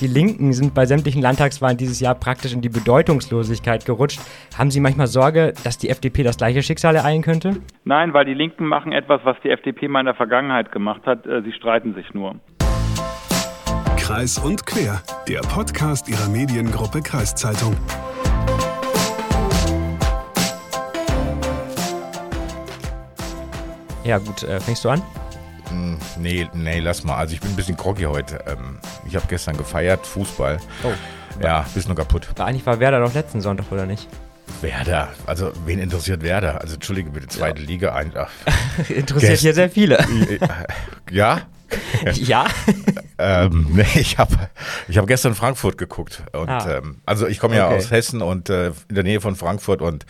Die Linken sind bei sämtlichen Landtagswahlen dieses Jahr praktisch in die Bedeutungslosigkeit gerutscht. Haben Sie manchmal Sorge, dass die FDP das gleiche Schicksal ereilen könnte? Nein, weil die Linken machen etwas, was die FDP mal in der Vergangenheit gemacht hat. Äh, sie streiten sich nur. Kreis und Quer, der Podcast Ihrer Mediengruppe Kreiszeitung. Ja, gut, äh, fängst du an? Hm, nee, nee, lass mal. Also ich bin ein bisschen groggy heute. Ähm, ich habe gestern gefeiert, Fußball. Oh. Ja, bist nur kaputt. Eigentlich war Werder doch letzten Sonntag, oder nicht? Werder, also wen interessiert Werder? Also entschuldige bitte, zweite ja. Liga ein. interessiert Gest hier sehr viele. Ja? ja. ähm, nee, ich habe ich hab gestern Frankfurt geguckt. Und, ah. ähm, also ich komme ja aus Hessen und äh, in der Nähe von Frankfurt und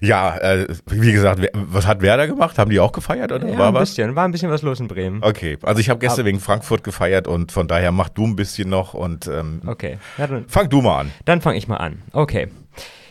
ja, äh, wie gesagt, was hat Werder gemacht? Haben die auch gefeiert oder ja, war ein was? bisschen, war ein bisschen was los in Bremen. Okay, also ich habe gestern wegen Frankfurt gefeiert und von daher mach du ein bisschen noch und ähm, okay. Ja, fang du mal an. Dann fange ich mal an. Okay.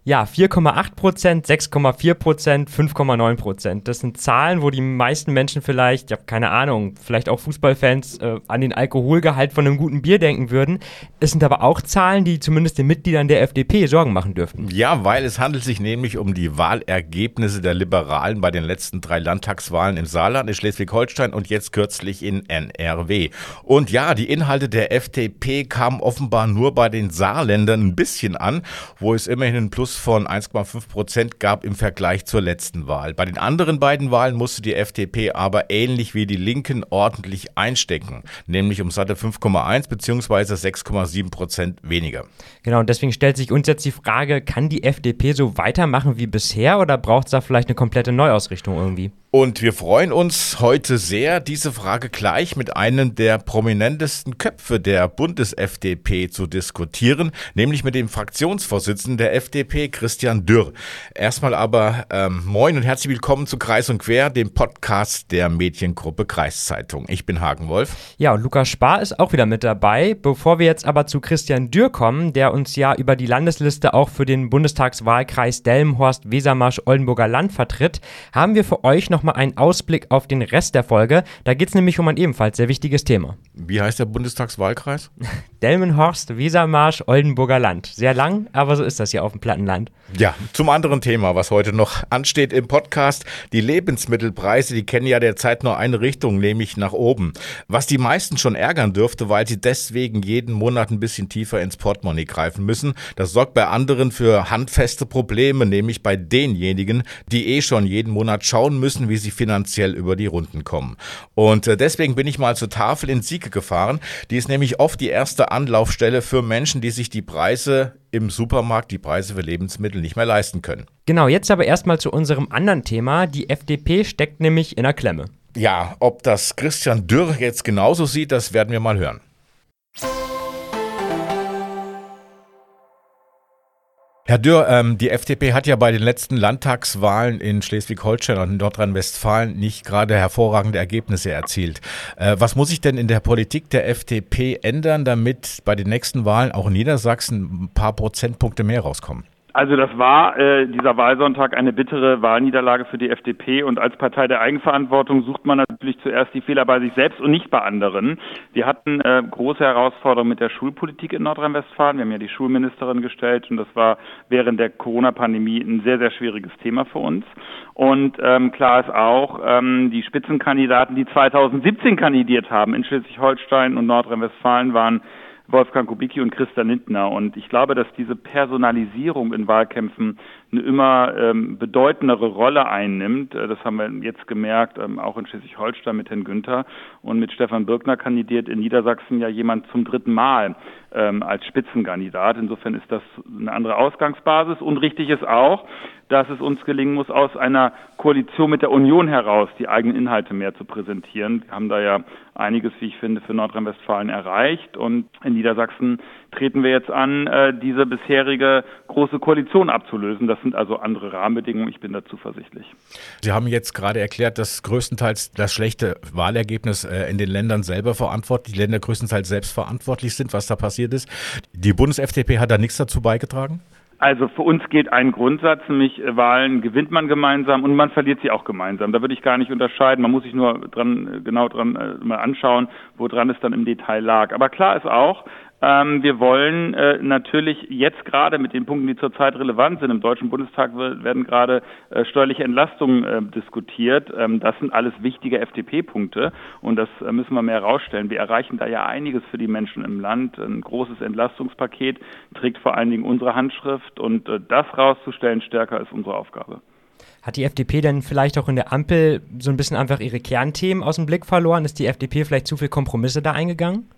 Ja, 4,8 Prozent, 6,4 Prozent, 5,9 Prozent. Das sind Zahlen, wo die meisten Menschen vielleicht, ja, keine Ahnung, vielleicht auch Fußballfans äh, an den Alkoholgehalt von einem guten Bier denken würden. Es sind aber auch Zahlen, die zumindest den Mitgliedern der FDP Sorgen machen dürften. Ja, weil es handelt sich nämlich um die Wahlergebnisse der Liberalen bei den letzten drei Landtagswahlen im Saarland, in Schleswig-Holstein und jetzt kürzlich in NRW. Und ja, die Inhalte der FDP kamen offenbar nur bei den Saarländern ein bisschen an, wo es immerhin ein Plus von 1,5 Prozent gab im Vergleich zur letzten Wahl. Bei den anderen beiden Wahlen musste die FDP aber ähnlich wie die Linken ordentlich einstecken, nämlich um satte 5,1 bzw. 6,7 Prozent weniger. Genau, und deswegen stellt sich uns jetzt die Frage, kann die FDP so weitermachen wie bisher oder braucht es da vielleicht eine komplette Neuausrichtung irgendwie? Und wir freuen uns heute sehr, diese Frage gleich mit einem der prominentesten Köpfe der Bundes-FDP zu diskutieren, nämlich mit dem Fraktionsvorsitzenden der FDP, Christian Dürr. Erstmal aber ähm, moin und herzlich willkommen zu Kreis und Quer, dem Podcast der Mediengruppe Kreiszeitung. Ich bin Hagen Wolf. Ja, und Lukas Spar ist auch wieder mit dabei. Bevor wir jetzt aber zu Christian Dürr kommen, der uns ja über die Landesliste auch für den Bundestagswahlkreis Delmenhorst, Wesermarsch, Oldenburger Land vertritt, haben wir für euch noch nochmal einen Ausblick auf den Rest der Folge. Da geht es nämlich um ein ebenfalls sehr wichtiges Thema. Wie heißt der Bundestagswahlkreis? Delmenhorst, Wesermarsch, Oldenburger Land. Sehr lang, aber so ist das hier auf dem Plattenland. Ja, zum anderen Thema, was heute noch ansteht im Podcast. Die Lebensmittelpreise, die kennen ja derzeit nur eine Richtung, nämlich nach oben. Was die meisten schon ärgern dürfte, weil sie deswegen jeden Monat ein bisschen tiefer ins Portemonnaie greifen müssen. Das sorgt bei anderen für handfeste Probleme, nämlich bei denjenigen, die eh schon jeden Monat schauen müssen, wie sie finanziell über die Runden kommen. Und äh, deswegen bin ich mal zur Tafel in Sieke gefahren. Die ist nämlich oft die erste Anlaufstelle für Menschen, die sich die Preise im Supermarkt, die Preise für Lebensmittel nicht mehr leisten können. Genau, jetzt aber erstmal zu unserem anderen Thema. Die FDP steckt nämlich in der Klemme. Ja, ob das Christian Dürr jetzt genauso sieht, das werden wir mal hören. Herr Dürr, ähm, die FDP hat ja bei den letzten Landtagswahlen in Schleswig-Holstein und in Nordrhein-Westfalen nicht gerade hervorragende Ergebnisse erzielt. Äh, was muss sich denn in der Politik der FDP ändern, damit bei den nächsten Wahlen auch in Niedersachsen ein paar Prozentpunkte mehr rauskommen? Also das war äh, dieser Wahlsonntag eine bittere Wahlniederlage für die FDP und als Partei der Eigenverantwortung sucht man natürlich zuerst die Fehler bei sich selbst und nicht bei anderen. Wir hatten äh, große Herausforderungen mit der Schulpolitik in Nordrhein-Westfalen. Wir haben ja die Schulministerin gestellt und das war während der Corona-Pandemie ein sehr, sehr schwieriges Thema für uns. Und ähm, klar ist auch, ähm, die Spitzenkandidaten, die 2017 kandidiert haben in Schleswig-Holstein und Nordrhein-Westfalen, waren Wolfgang Kubicki und Christa Lindner. Und ich glaube, dass diese Personalisierung in Wahlkämpfen eine immer ähm, bedeutendere Rolle einnimmt. Äh, das haben wir jetzt gemerkt, ähm, auch in Schleswig-Holstein mit Herrn Günther und mit Stefan Birkner kandidiert in Niedersachsen ja jemand zum dritten Mal ähm, als Spitzenkandidat. Insofern ist das eine andere Ausgangsbasis und richtig ist auch, dass es uns gelingen muss, aus einer Koalition mit der Union heraus die eigenen Inhalte mehr zu präsentieren. Wir haben da ja einiges, wie ich finde, für Nordrhein-Westfalen erreicht und in Niedersachsen treten wir jetzt an, äh, diese bisherige große Koalition abzulösen. Das sind also andere Rahmenbedingungen. Ich bin da zuversichtlich. Sie haben jetzt gerade erklärt, dass größtenteils das schlechte Wahlergebnis äh, in den Ländern selber verantwortlich, die Länder größtenteils selbst verantwortlich sind, was da passiert ist. Die Bundes-FDP hat da nichts dazu beigetragen? Also für uns gilt ein Grundsatz, nämlich äh, Wahlen gewinnt man gemeinsam und man verliert sie auch gemeinsam. Da würde ich gar nicht unterscheiden. Man muss sich nur dran, genau dran mal anschauen, woran es dann im Detail lag. Aber klar ist auch, Ähm, wir wollen äh, natürlich jetzt gerade mit den Punkten, die zurzeit relevant sind, im Deutschen Bundestag werden gerade äh, steuerliche Entlastungen äh, diskutiert. Ähm, das sind alles wichtige FDP-Punkte und das äh, müssen wir mehr herausstellen. Wir erreichen da ja einiges für die Menschen im Land. Ein großes Entlastungspaket trägt vor allen Dingen unsere Handschrift und äh, das rauszustellen stärker ist unsere Aufgabe. Hat die FDP denn vielleicht auch in der Ampel so ein bisschen einfach ihre Kernthemen aus dem Blick verloren? Ist die FDP vielleicht zu viel Kompromisse da eingegangen?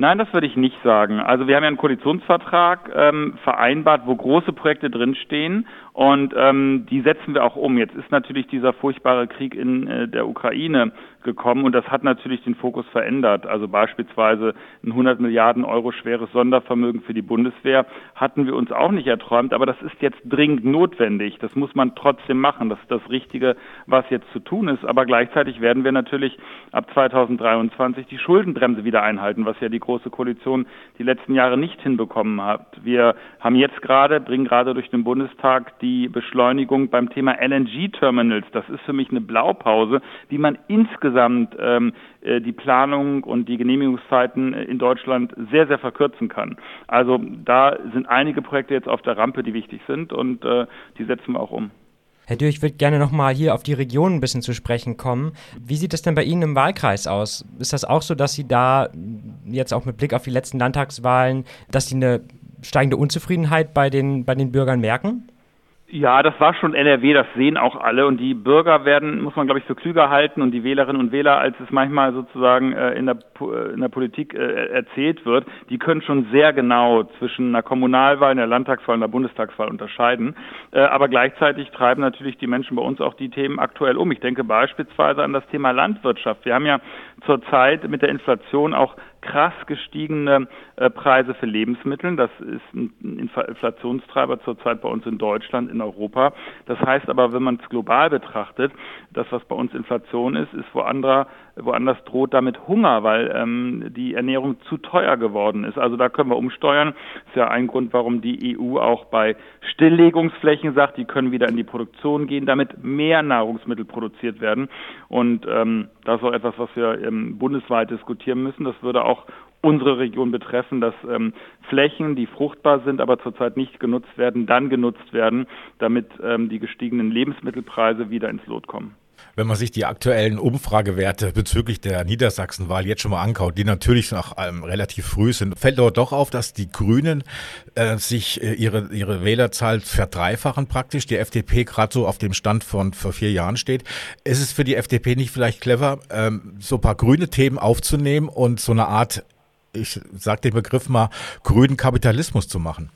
Nein, das würde ich nicht sagen. Also wir haben ja einen Koalitionsvertrag ähm, vereinbart, wo große Projekte drinstehen und ähm, die setzen wir auch um. Jetzt ist natürlich dieser furchtbare Krieg in äh, der Ukraine gekommen und das hat natürlich den Fokus verändert. Also beispielsweise ein 100 Milliarden Euro schweres Sondervermögen für die Bundeswehr hatten wir uns auch nicht erträumt, aber das ist jetzt dringend notwendig. Das muss man trotzdem machen. Das ist das Richtige, was jetzt zu tun ist. Aber gleichzeitig werden wir natürlich ab 2023 die Schuldenbremse wieder einhalten, was ja die Große Koalition die letzten Jahre nicht hinbekommen hat. Wir haben jetzt gerade, bringen gerade durch den Bundestag die Beschleunigung beim Thema LNG-Terminals. Das ist für mich eine Blaupause, wie man insgesamt ähm, äh, die Planung und die Genehmigungszeiten in Deutschland sehr, sehr verkürzen kann. Also da sind einige Projekte jetzt auf der Rampe, die wichtig sind und äh, die setzen wir auch um. Herr Dürr, ich würde gerne nochmal hier auf die Region ein bisschen zu sprechen kommen. Wie sieht es denn bei Ihnen im Wahlkreis aus? Ist das auch so, dass Sie da jetzt auch mit Blick auf die letzten Landtagswahlen, dass Sie eine steigende Unzufriedenheit bei den, bei den Bürgern merken? Ja, das war schon NRW, das sehen auch alle. Und die Bürger werden, muss man glaube ich, für klüger halten und die Wählerinnen und Wähler, als es manchmal sozusagen äh, in, der, äh, in der Politik äh, erzählt wird, die können schon sehr genau zwischen einer Kommunalwahl, einer Landtagswahl und einer Bundestagswahl unterscheiden. Äh, aber gleichzeitig treiben natürlich die Menschen bei uns auch die Themen aktuell um. Ich denke beispielsweise an das Thema Landwirtschaft. Wir haben ja zurzeit mit der Inflation auch krass gestiegene äh, Preise für Lebensmittel. Das ist ein Inflationstreiber zurzeit bei uns in Deutschland, in Europa. Das heißt aber, wenn man es global betrachtet, das, was bei uns Inflation ist, ist woanders, woanders droht damit Hunger, weil ähm, die Ernährung zu teuer geworden ist. Also da können wir umsteuern. Das ist ja ein Grund, warum die EU auch bei Stilllegungsflächen sagt, die können wieder in die Produktion gehen, damit mehr Nahrungsmittel produziert werden. Und ähm, das ist auch etwas, was wir ähm, bundesweit diskutieren müssen. Das würde unsere Region betreffen, dass ähm, Flächen, die fruchtbar sind, aber zurzeit nicht genutzt werden, dann genutzt werden, damit ähm, die gestiegenen Lebensmittelpreise wieder ins Lot kommen. Wenn man sich die aktuellen Umfragewerte bezüglich der Niedersachsenwahl jetzt schon mal ankaut, die natürlich noch ähm, relativ früh sind, fällt aber doch auf, dass die Grünen äh, sich äh, ihre, ihre Wählerzahl verdreifachen praktisch, die FDP gerade so auf dem Stand von vor vier Jahren steht. Ist es für die FDP nicht vielleicht clever, ähm, so ein paar grüne Themen aufzunehmen und so eine Art, ich sage den Begriff mal, grünen Kapitalismus zu machen?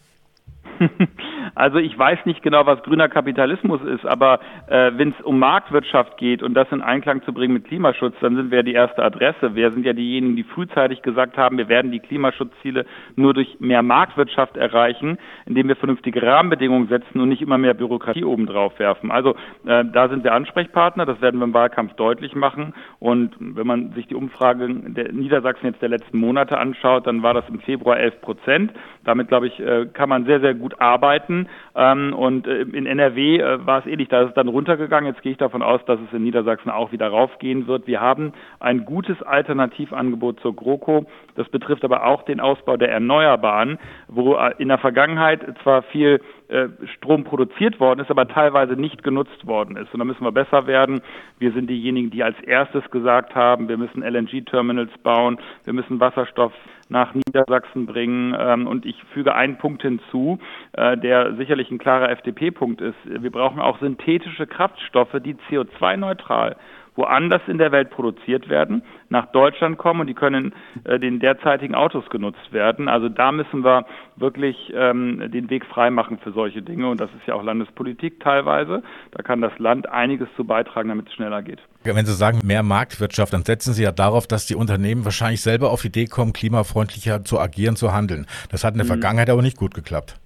Also ich weiß nicht genau, was grüner Kapitalismus ist, aber äh, wenn es um Marktwirtschaft geht und das in Einklang zu bringen mit Klimaschutz, dann sind wir die erste Adresse. Wir sind ja diejenigen, die frühzeitig gesagt haben, wir werden die Klimaschutzziele nur durch mehr Marktwirtschaft erreichen, indem wir vernünftige Rahmenbedingungen setzen und nicht immer mehr Bürokratie obendrauf werfen. Also äh, da sind wir Ansprechpartner, das werden wir im Wahlkampf deutlich machen. Und wenn man sich die Umfrage der Niedersachsen jetzt der letzten Monate anschaut, dann war das im Februar 11 Prozent. Damit, glaube ich, äh, kann man sehr, sehr gut arbeiten. Ähm, und äh, in NRW äh, war es ähnlich, da ist es dann runtergegangen. Jetzt gehe ich davon aus, dass es in Niedersachsen auch wieder raufgehen wird. Wir haben ein gutes Alternativangebot zur GroKo. Das betrifft aber auch den Ausbau der Erneuerbaren, wo äh, in der Vergangenheit zwar viel äh, Strom produziert worden ist, aber teilweise nicht genutzt worden ist. Und da müssen wir besser werden. Wir sind diejenigen, die als erstes gesagt haben, wir müssen LNG-Terminals bauen, wir müssen Wasserstoff nach Niedersachsen bringen. Ähm, und ich füge einen Punkt hinzu, äh, der sicherlich ein klarer FDP-Punkt ist. Wir brauchen auch synthetische Kraftstoffe, die CO2-neutral woanders in der Welt produziert werden, nach Deutschland kommen und die können äh, den derzeitigen Autos genutzt werden. Also da müssen wir wirklich ähm, den Weg freimachen für solche Dinge und das ist ja auch Landespolitik teilweise. Da kann das Land einiges zu beitragen, damit es schneller geht. Wenn Sie sagen mehr Marktwirtschaft, dann setzen Sie ja darauf, dass die Unternehmen wahrscheinlich selber auf die Idee kommen, klimafreundlicher zu agieren, zu handeln. Das hat in der mhm. Vergangenheit aber nicht gut geklappt.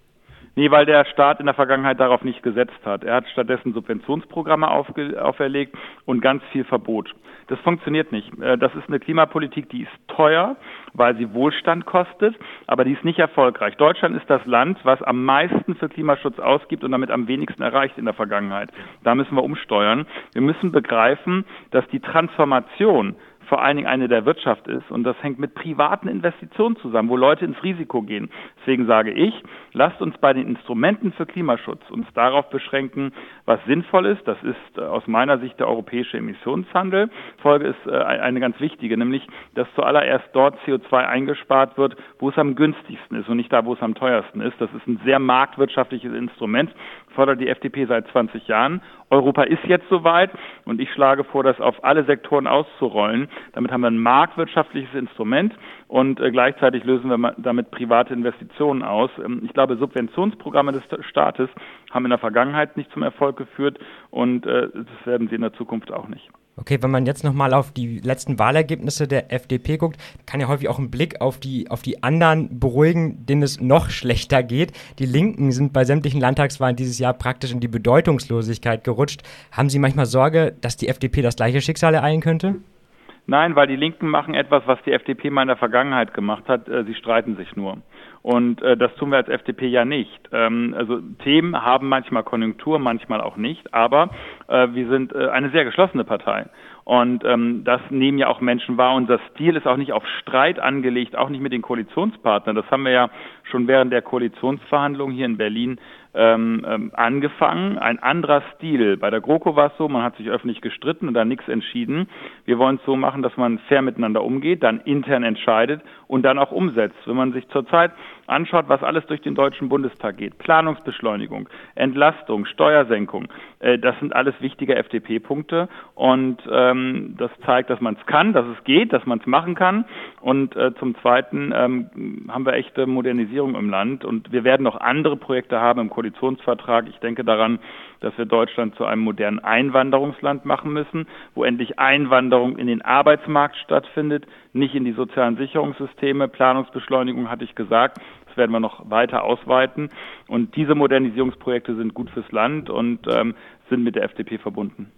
Nee, weil der Staat in der Vergangenheit darauf nicht gesetzt hat. Er hat stattdessen Subventionsprogramme auferlegt und ganz viel Verbot. Das funktioniert nicht. Äh, das ist eine Klimapolitik, die ist teuer, weil sie Wohlstand kostet, aber die ist nicht erfolgreich. Deutschland ist das Land, was am meisten für Klimaschutz ausgibt und damit am wenigsten erreicht in der Vergangenheit. Da müssen wir umsteuern. Wir müssen begreifen, dass die Transformation vor allen Dingen eine der Wirtschaft ist. Und das hängt mit privaten Investitionen zusammen, wo Leute ins Risiko gehen. Deswegen sage ich, lasst uns bei den Instrumenten für Klimaschutz uns darauf beschränken, was sinnvoll ist. Das ist äh, aus meiner Sicht der europäische Emissionshandel. Folge ist äh, eine ganz wichtige, nämlich, dass zuallererst dort CO2 eingespart wird, wo es am günstigsten ist und nicht da, wo es am teuersten ist. Das ist ein sehr marktwirtschaftliches Instrument, fordert die FDP seit 20 Jahren. Europa ist jetzt soweit und ich schlage vor, das auf alle Sektoren auszurollen. Damit haben wir ein marktwirtschaftliches Instrument und äh, gleichzeitig lösen wir damit private Investitionen aus. Ähm, ich glaube, Subventionsprogramme des Staates haben in der Vergangenheit nicht zum Erfolg geführt und äh, das werden sie in der Zukunft auch nicht. Okay, wenn man jetzt nochmal auf die letzten Wahlergebnisse der FDP guckt, kann ja häufig auch ein Blick auf die, auf die anderen beruhigen, denen es noch schlechter geht. Die Linken sind bei sämtlichen Landtagswahlen dieses Jahr praktisch in die Bedeutungslosigkeit gerutscht. Haben Sie manchmal Sorge, dass die FDP das gleiche Schicksal ereilen könnte? Nein, weil die Linken machen etwas, was die FDP mal in der Vergangenheit gemacht hat. Äh, sie streiten sich nur. Und äh, das tun wir als FDP ja nicht. Ähm, also Themen haben manchmal Konjunktur, manchmal auch nicht, aber äh, wir sind äh, eine sehr geschlossene Partei. Und ähm, das nehmen ja auch Menschen wahr. Unser Stil ist auch nicht auf Streit angelegt, auch nicht mit den Koalitionspartnern. Das haben wir ja schon während der Koalitionsverhandlungen hier in Berlin ähm, ähm, angefangen. Ein anderer Stil. Bei der GroKo war es so, man hat sich öffentlich gestritten und dann nichts entschieden. Wir wollen es so machen, dass man fair miteinander umgeht, dann intern entscheidet und dann auch umsetzt. Wenn man sich zurzeit anschaut, was alles durch den Deutschen Bundestag geht, Planungsbeschleunigung, Entlastung, Steuersenkung, äh, das sind alles wichtige FDP-Punkte und ähm, das zeigt, dass man es kann, dass es geht, dass man es machen kann. Und äh, zum Zweiten ähm, haben wir echte Modernisierung im Land und wir werden noch andere Projekte haben im Koalitionsvertrag Koalitionsvertrag. Ich denke daran, dass wir Deutschland zu einem modernen Einwanderungsland machen müssen, wo endlich Einwanderung in den Arbeitsmarkt stattfindet, nicht in die sozialen Sicherungssysteme. Planungsbeschleunigung hatte ich gesagt. Das werden wir noch weiter ausweiten. Und diese Modernisierungsprojekte sind gut fürs Land und ähm, sind mit der FDP verbunden.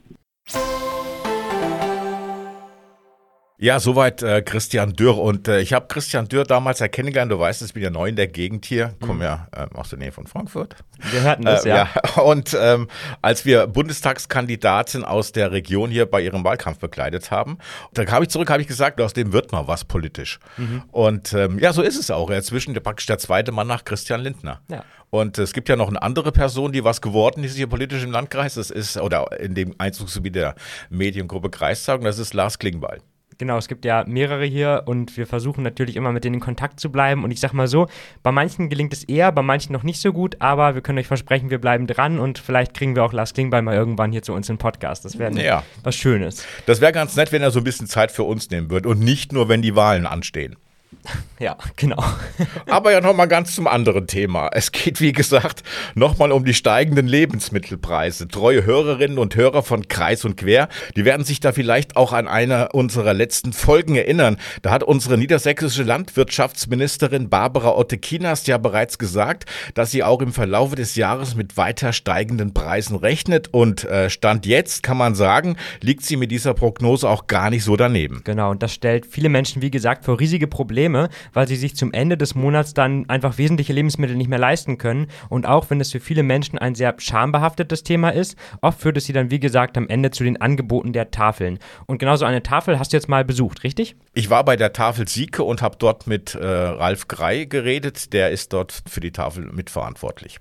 Ja, soweit äh, Christian Dürr. Und äh, ich habe Christian Dürr damals ja kennengelernt. Du weißt, ich bin ja neu in der Gegend hier, komme mhm. ja äh, aus der Nähe von Frankfurt. Wir hörten das, äh, ja. ja. Und ähm, als wir Bundestagskandidatin aus der Region hier bei ihrem Wahlkampf begleitet haben, da habe ich zurück, habe ich gesagt, aus dem wird mal was politisch. Mhm. Und ähm, ja, so ist es auch. Inzwischen praktisch der zweite Mann nach Christian Lindner. Ja. Und es gibt ja noch eine andere Person, die was geworden ist hier politisch im Landkreis. Das ist, oder in dem Einzugsgebiet der Mediengruppe Kreistag, und das ist Lars Klingbeil. Genau, es gibt ja mehrere hier und wir versuchen natürlich immer mit denen in Kontakt zu bleiben. Und ich sag mal so, bei manchen gelingt es eher, bei manchen noch nicht so gut, aber wir können euch versprechen, wir bleiben dran und vielleicht kriegen wir auch Lars Klingbeil mal irgendwann hier zu uns in Podcast. Das wäre ja. was Schönes. Das wäre ganz nett, wenn er so ein bisschen Zeit für uns nehmen würde und nicht nur, wenn die Wahlen anstehen. Ja, genau. Aber ja nochmal ganz zum anderen Thema. Es geht, wie gesagt, nochmal um die steigenden Lebensmittelpreise. Treue Hörerinnen und Hörer von Kreis und Quer, die werden sich da vielleicht auch an eine unserer letzten Folgen erinnern. Da hat unsere niedersächsische Landwirtschaftsministerin Barbara Otte-Kinas ja bereits gesagt, dass sie auch im Verlaufe des Jahres mit weiter steigenden Preisen rechnet. Und äh, Stand jetzt kann man sagen, liegt sie mit dieser Prognose auch gar nicht so daneben. Genau, und das stellt viele Menschen, wie gesagt, vor riesige Probleme. Probleme, weil sie sich zum Ende des Monats dann einfach wesentliche Lebensmittel nicht mehr leisten können. Und auch wenn es für viele Menschen ein sehr schambehaftetes Thema ist, oft führt es sie dann, wie gesagt, am Ende zu den Angeboten der Tafeln. Und genauso eine Tafel hast du jetzt mal besucht, richtig? Ich war bei der Tafel Sieke und habe dort mit äh, Ralf Grei geredet. Der ist dort für die Tafel mitverantwortlich.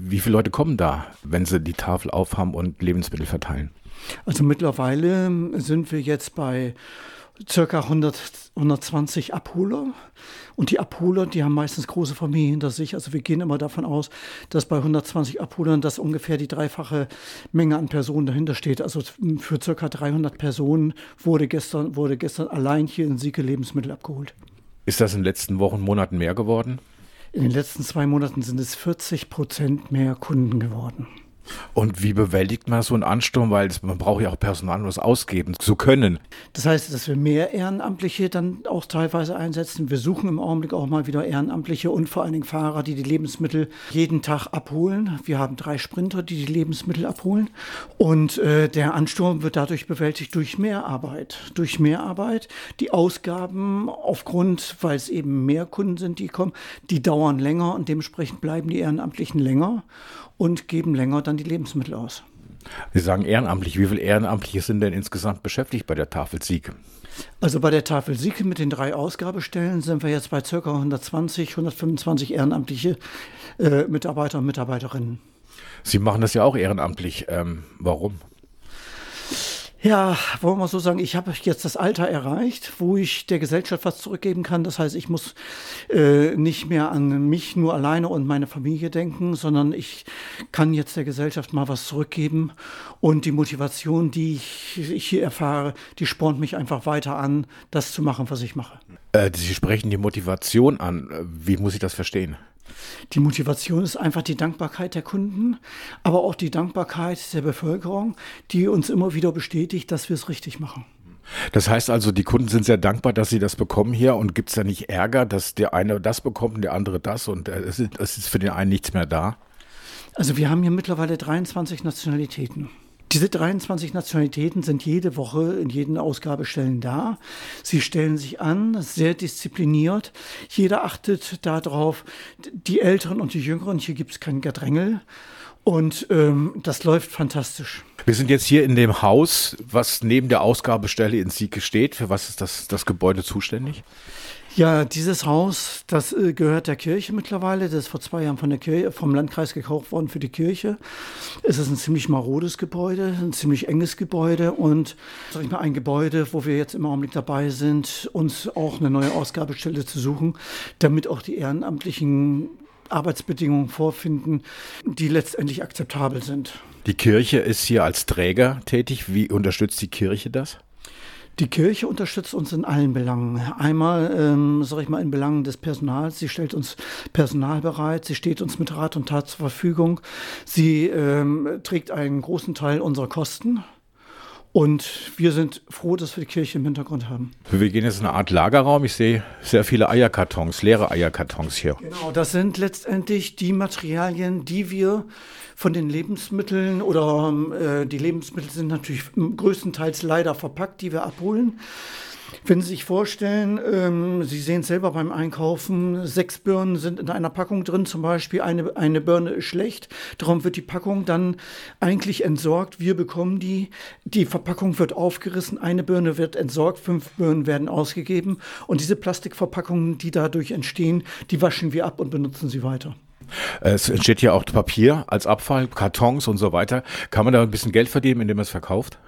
Wie viele Leute kommen da, wenn sie die Tafel aufhaben und Lebensmittel verteilen? Also mittlerweile sind wir jetzt bei circa 100, 120 Abholer. Und die Abholer, die haben meistens große Familien hinter sich. Also wir gehen immer davon aus, dass bei 120 Abholern das ungefähr die dreifache Menge an Personen dahinter steht. Also für circa 300 Personen wurde gestern, wurde gestern allein hier in Sieke Lebensmittel abgeholt. Ist das in den letzten Wochen, Monaten mehr geworden? In den letzten zwei Monaten sind es 40 Prozent mehr Kunden geworden. Und wie bewältigt man so einen Ansturm? Weil man braucht ja auch Personal, um das ausgeben zu können. Das heißt, dass wir mehr Ehrenamtliche dann auch teilweise einsetzen. Wir suchen im Augenblick auch mal wieder Ehrenamtliche und vor allen Dingen Fahrer, die die Lebensmittel jeden Tag abholen. Wir haben drei Sprinter, die die Lebensmittel abholen. Und äh, der Ansturm wird dadurch bewältigt durch Mehrarbeit. Durch Mehrarbeit. Die Ausgaben aufgrund, weil es eben mehr Kunden sind, die kommen, die dauern länger und dementsprechend bleiben die Ehrenamtlichen länger und geben länger dann die Lebensmittel aus. Sie sagen ehrenamtlich. Wie viele Ehrenamtliche sind denn insgesamt beschäftigt bei der Tafel Sieg? Also bei der Tafel Sieg mit den drei Ausgabestellen sind wir jetzt bei ca. 120, 125 ehrenamtliche äh, Mitarbeiter und Mitarbeiterinnen. Sie machen das ja auch ehrenamtlich. Ähm, warum? Ja, wollen wir so sagen, ich habe jetzt das Alter erreicht, wo ich der Gesellschaft was zurückgeben kann. Das heißt, ich muss äh, nicht mehr an mich nur alleine und meine Familie denken, sondern ich kann jetzt der Gesellschaft mal was zurückgeben. Und die Motivation, die ich, ich hier erfahre, die spornt mich einfach weiter an, das zu machen, was ich mache. Äh, Sie sprechen die Motivation an. Wie muss ich das verstehen? Die Motivation ist einfach die Dankbarkeit der Kunden, aber auch die Dankbarkeit der Bevölkerung, die uns immer wieder bestätigt, dass wir es richtig machen. Das heißt also, die Kunden sind sehr dankbar, dass sie das bekommen hier und gibt es da nicht Ärger, dass der eine das bekommt und der andere das und äh, es ist, es ist für den einen nichts mehr da? Also wir haben hier mittlerweile 23 Nationalitäten. Diese 23 Nationalitäten sind jede Woche in jeden Ausgabestellen da. Sie stellen sich an, sehr diszipliniert. Jeder achtet darauf, die Älteren und die Jüngeren, hier gibt es kein Gedrängel. Und ähm, das läuft fantastisch. Wir sind jetzt hier in dem Haus, was neben der Ausgabestelle in Sieke steht. Für was ist das, das Gebäude zuständig? Ja, dieses Haus, das äh, gehört der Kirche mittlerweile. Das ist vor zwei Jahren von der Kirche, vom Landkreis gekauft worden für die Kirche. Es ist ein ziemlich marodes Gebäude, ein ziemlich enges Gebäude und sag ich mal, ein Gebäude, wo wir jetzt im Augenblick dabei sind, uns auch eine neue Ausgabestelle zu suchen, damit auch die ehrenamtlichen Arbeitsbedingungen vorfinden, die letztendlich akzeptabel sind. Die Kirche ist hier als Träger tätig. Wie unterstützt die Kirche das? Die Kirche unterstützt uns in allen Belangen. Einmal, ähm, sage ich mal, in Belangen des Personals. Sie stellt uns Personal bereit. Sie steht uns mit Rat und Tat zur Verfügung. Sie ähm, trägt einen großen Teil unserer Kosten. Und wir sind froh, dass wir die Kirche im Hintergrund haben. Wir gehen jetzt in eine Art Lagerraum. Ich sehe sehr viele Eierkartons, leere Eierkartons hier. Genau, das sind letztendlich die Materialien, die wir von den Lebensmitteln oder äh, die Lebensmittel sind natürlich größtenteils leider verpackt, die wir abholen. Wenn Sie sich vorstellen, ähm, Sie sehen es selber beim Einkaufen, sechs Birnen sind in einer Packung drin, zum Beispiel eine, eine Birne ist schlecht, darum wird die Packung dann eigentlich entsorgt. Wir bekommen die, die Verpackung wird aufgerissen, eine Birne wird entsorgt, fünf Birnen werden ausgegeben und diese Plastikverpackungen, die dadurch entstehen, die waschen wir ab und benutzen sie weiter. Es entsteht ja auch Papier als Abfall, Kartons und so weiter. Kann man da ein bisschen Geld verdienen, indem man es verkauft?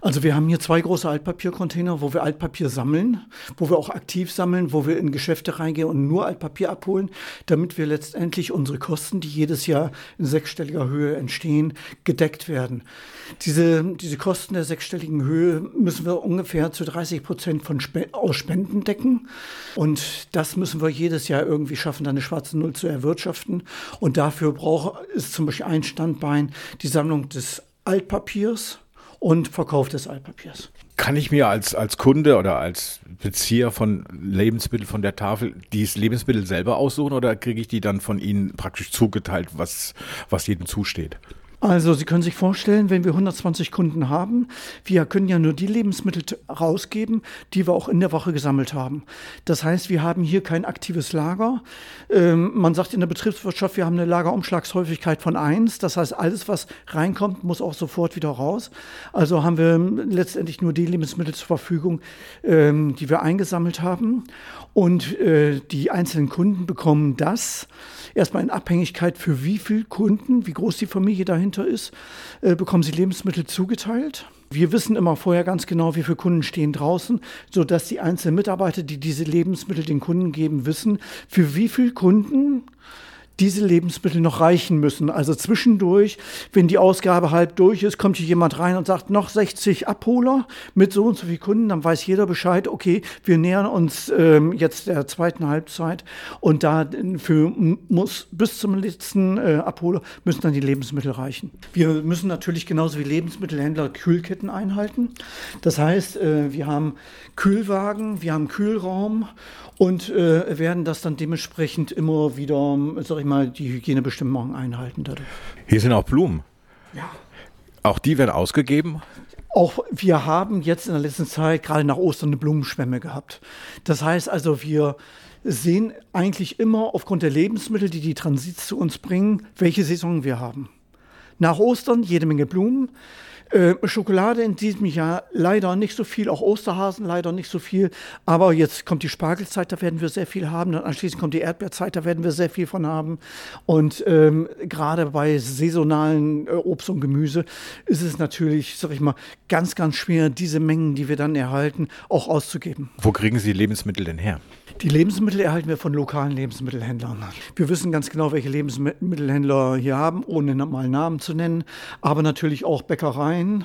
Also wir haben hier zwei große Altpapiercontainer, wo wir Altpapier sammeln, wo wir auch aktiv sammeln, wo wir in Geschäfte reingehen und nur Altpapier abholen, damit wir letztendlich unsere Kosten, die jedes Jahr in sechsstelliger Höhe entstehen, gedeckt werden. Diese, diese Kosten der sechsstelligen Höhe müssen wir ungefähr zu 30 Prozent von Sp aus Spenden decken. Und das müssen wir jedes Jahr irgendwie schaffen, eine schwarze Null zu erwirtschaften. Und dafür braucht es zum Beispiel ein Standbein die Sammlung des Altpapiers und Verkauf des Altpapiers. Kann ich mir als, als Kunde oder als Bezieher von Lebensmitteln von der Tafel dieses Lebensmittel selber aussuchen oder kriege ich die dann von Ihnen praktisch zugeteilt, was, was jedem zusteht? Also Sie können sich vorstellen, wenn wir 120 Kunden haben, wir können ja nur die Lebensmittel rausgeben, die wir auch in der Woche gesammelt haben. Das heißt, wir haben hier kein aktives Lager. Ähm, man sagt in der Betriebswirtschaft, wir haben eine Lagerumschlagshäufigkeit von 1. Das heißt, alles, was reinkommt, muss auch sofort wieder raus. Also haben wir letztendlich nur die Lebensmittel zur Verfügung, ähm, die wir eingesammelt haben. Und äh, die einzelnen Kunden bekommen das erstmal in Abhängigkeit für wie viele Kunden, wie groß die Familie dahinter ist, äh, bekommen sie Lebensmittel zugeteilt. Wir wissen immer vorher ganz genau, wie viele Kunden stehen draußen, sodass die einzelnen Mitarbeiter, die diese Lebensmittel den Kunden geben, wissen, für wie viele Kunden diese Lebensmittel noch reichen müssen. Also zwischendurch, wenn die Ausgabe halb durch ist, kommt hier jemand rein und sagt, noch 60 Abholer mit so und so viel Kunden, dann weiß jeder Bescheid, okay, wir nähern uns ähm, jetzt der zweiten Halbzeit und da muss bis zum letzten äh, Abholer müssen dann die Lebensmittel reichen. Wir müssen natürlich genauso wie Lebensmittelhändler Kühlketten einhalten. Das heißt, äh, wir haben Kühlwagen, wir haben Kühlraum und äh, werden das dann dementsprechend immer wieder, sag ich mal, die Hygienebestimmungen einhalten. Dadurch. Hier sind auch Blumen. Ja. Auch die werden ausgegeben? Auch wir haben jetzt in der letzten Zeit gerade nach Ostern eine Blumenschwemme gehabt. Das heißt also, wir sehen eigentlich immer aufgrund der Lebensmittel, die die Transits zu uns bringen, welche Saison wir haben. Nach Ostern jede Menge Blumen. Äh, Schokolade in diesem Jahr leider nicht so viel, auch Osterhasen leider nicht so viel. Aber jetzt kommt die Spargelzeit, da werden wir sehr viel haben. Dann anschließend kommt die Erdbeerzeit, da werden wir sehr viel von haben. Und ähm, gerade bei saisonalen äh, Obst und Gemüse ist es natürlich, sag ich mal, ganz, ganz schwer, diese Mengen, die wir dann erhalten, auch auszugeben. Wo kriegen Sie Lebensmittel denn her? Die Lebensmittel erhalten wir von lokalen Lebensmittelhändlern. Wir wissen ganz genau, welche Lebensmittelhändler hier haben, ohne mal Namen zu nennen, aber natürlich auch Bäckereien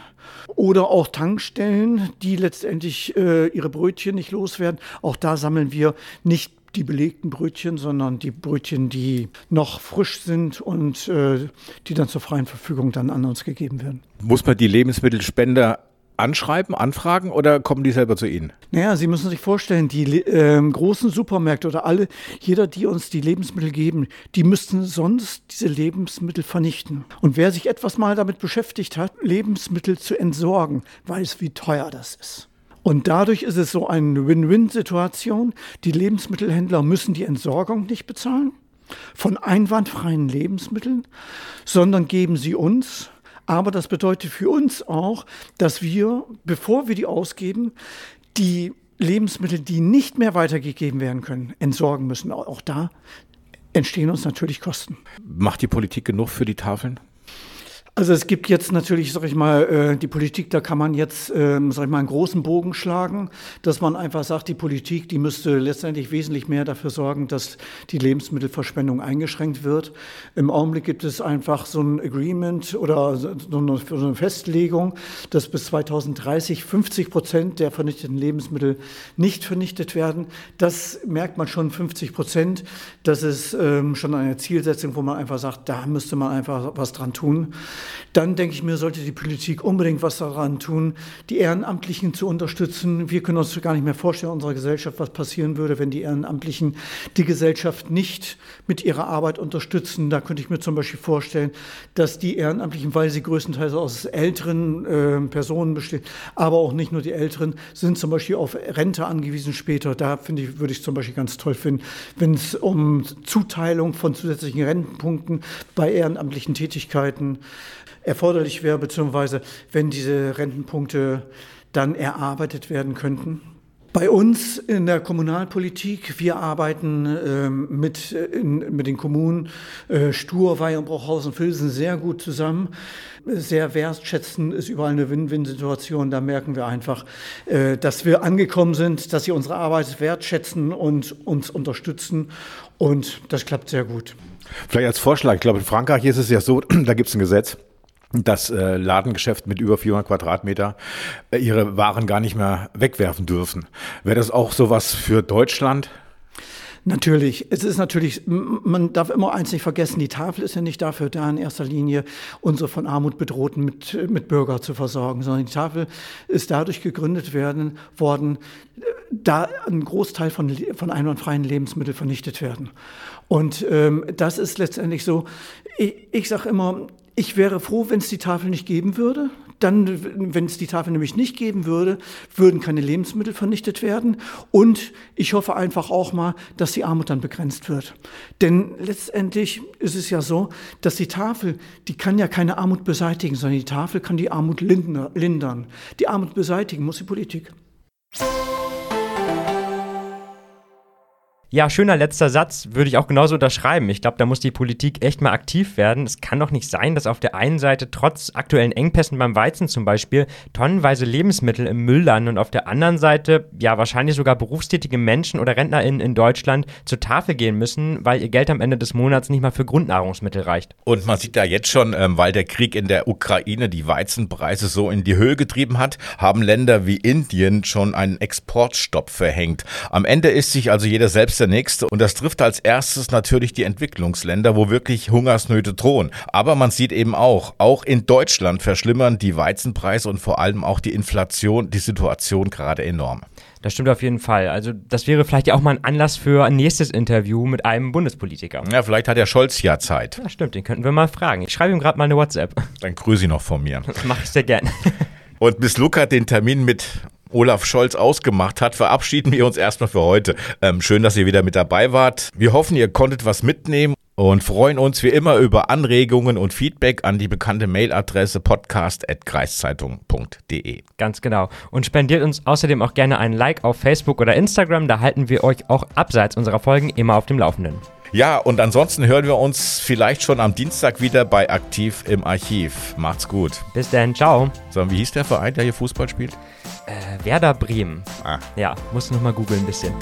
oder auch Tankstellen, die letztendlich äh, ihre Brötchen nicht loswerden. Auch da sammeln wir nicht die belegten Brötchen, sondern die Brötchen, die noch frisch sind und äh, die dann zur freien Verfügung dann an uns gegeben werden. Muss man die Lebensmittelspender anschreiben, anfragen oder kommen die selber zu Ihnen? Naja, Sie müssen sich vorstellen, die äh, großen Supermärkte oder alle, jeder, die uns die Lebensmittel geben, die müssten sonst diese Lebensmittel vernichten. Und wer sich etwas mal damit beschäftigt hat, Lebensmittel zu entsorgen, weiß, wie teuer das ist. Und dadurch ist es so eine Win-Win-Situation. Die Lebensmittelhändler müssen die Entsorgung nicht bezahlen von einwandfreien Lebensmitteln, sondern geben sie uns aber das bedeutet für uns auch, dass wir, bevor wir die ausgeben, die Lebensmittel, die nicht mehr weitergegeben werden können, entsorgen müssen. Auch da entstehen uns natürlich Kosten. Macht die Politik genug für die Tafeln? Also es gibt jetzt natürlich, sag ich mal, äh, die Politik, da kann man jetzt, ähm, sag ich mal, einen großen Bogen schlagen, dass man einfach sagt, die Politik, die müsste letztendlich wesentlich mehr dafür sorgen, dass die Lebensmittelverschwendung eingeschränkt wird. Im Augenblick gibt es einfach so ein Agreement oder so eine Festlegung, dass bis 2030 50 Prozent der vernichteten Lebensmittel nicht vernichtet werden. Das merkt man schon 50 Prozent. Das ist ähm, schon eine Zielsetzung, wo man einfach sagt, da müsste man einfach was dran tun dann denke ich mir, sollte die Politik unbedingt was daran tun, die Ehrenamtlichen zu unterstützen. Wir können uns gar nicht mehr vorstellen, in unserer Gesellschaft, was passieren würde, wenn die Ehrenamtlichen die Gesellschaft nicht mit ihrer Arbeit unterstützen. Da könnte ich mir zum Beispiel vorstellen, dass die Ehrenamtlichen, weil sie größtenteils aus älteren äh, Personen bestehen, aber auch nicht nur die Älteren, sind zum Beispiel auf Rente angewiesen später. Da finde ich, würde ich zum Beispiel ganz toll finden, wenn es um Zuteilung von zusätzlichen Rentenpunkten bei ehrenamtlichen Tätigkeiten erforderlich wäre, beziehungsweise wenn diese Rentenpunkte dann erarbeitet werden könnten. Bei uns in der Kommunalpolitik, wir arbeiten ähm, mit, in, mit den Kommunen äh, Stur, Weih und Bruchhausen, Filsen sehr gut zusammen. Sehr wertschätzen ist überall eine Win-Win-Situation. Da merken wir einfach, äh, dass wir angekommen sind, dass sie unsere Arbeit wertschätzen und uns unterstützen. Und das klappt sehr gut. Vielleicht als Vorschlag, ich glaube, in Frankreich ist es ja so, da gibt es ein Gesetz, das äh, Ladengeschäft mit über 400 Quadratmeter äh, ihre Waren gar nicht mehr wegwerfen dürfen. Wäre das auch sowas für Deutschland? Natürlich. Es ist natürlich, man darf immer eins nicht vergessen, die Tafel ist ja nicht dafür da, in erster Linie unsere von Armut bedrohten mit, mit Bürger zu versorgen, sondern die Tafel ist dadurch gegründet werden, worden, da ein Großteil von, von einwandfreien Lebensmitteln vernichtet werden. Und ähm, das ist letztendlich so, ich, ich sage immer, ich wäre froh, wenn es die Tafel nicht geben würde. Dann, wenn es die Tafel nämlich nicht geben würde, würden keine Lebensmittel vernichtet werden. Und ich hoffe einfach auch mal, dass die Armut dann begrenzt wird. Denn letztendlich ist es ja so, dass die Tafel, die kann ja keine Armut beseitigen, sondern die Tafel kann die Armut lindern. Die Armut beseitigen muss die Politik. Ja, schöner letzter Satz, würde ich auch genauso unterschreiben. Ich glaube, da muss die Politik echt mal aktiv werden. Es kann doch nicht sein, dass auf der einen Seite trotz aktuellen Engpässen beim Weizen zum Beispiel tonnenweise Lebensmittel im Müll landen und auf der anderen Seite ja wahrscheinlich sogar berufstätige Menschen oder RentnerInnen in Deutschland zur Tafel gehen müssen, weil ihr Geld am Ende des Monats nicht mal für Grundnahrungsmittel reicht. Und man sieht da jetzt schon, ähm, weil der Krieg in der Ukraine die Weizenpreise so in die Höhe getrieben hat, haben Länder wie Indien schon einen Exportstopp verhängt. Am Ende ist sich also jeder selbst der nächste. Und das trifft als erstes natürlich die Entwicklungsländer, wo wirklich Hungersnöte drohen. Aber man sieht eben auch, auch in Deutschland verschlimmern die Weizenpreise und vor allem auch die Inflation die Situation gerade enorm. Das stimmt auf jeden Fall. Also das wäre vielleicht ja auch mal ein Anlass für ein nächstes Interview mit einem Bundespolitiker. Ja, vielleicht hat der Scholz ja Zeit. Ja, stimmt, den könnten wir mal fragen. Ich schreibe ihm gerade mal eine WhatsApp. Dann grüße ich noch von mir. Das mache ich sehr gern. Und bis Luca den Termin mit Olaf Scholz ausgemacht hat, verabschieden wir uns erstmal für heute. Ähm, schön, dass ihr wieder mit dabei wart. Wir hoffen, ihr konntet was mitnehmen und freuen uns wie immer über Anregungen und Feedback an die bekannte Mailadresse podcast.kreiszeitung.de. Ganz genau. Und spendiert uns außerdem auch gerne ein Like auf Facebook oder Instagram, da halten wir euch auch abseits unserer Folgen immer auf dem Laufenden. Ja, und ansonsten hören wir uns vielleicht schon am Dienstag wieder bei Aktiv im Archiv. Macht's gut. Bis dann, ciao. So, wie hieß der Verein, der hier Fußball spielt? Äh, Werder Bremen. Ah. Ja, muss noch mal googeln ein bisschen.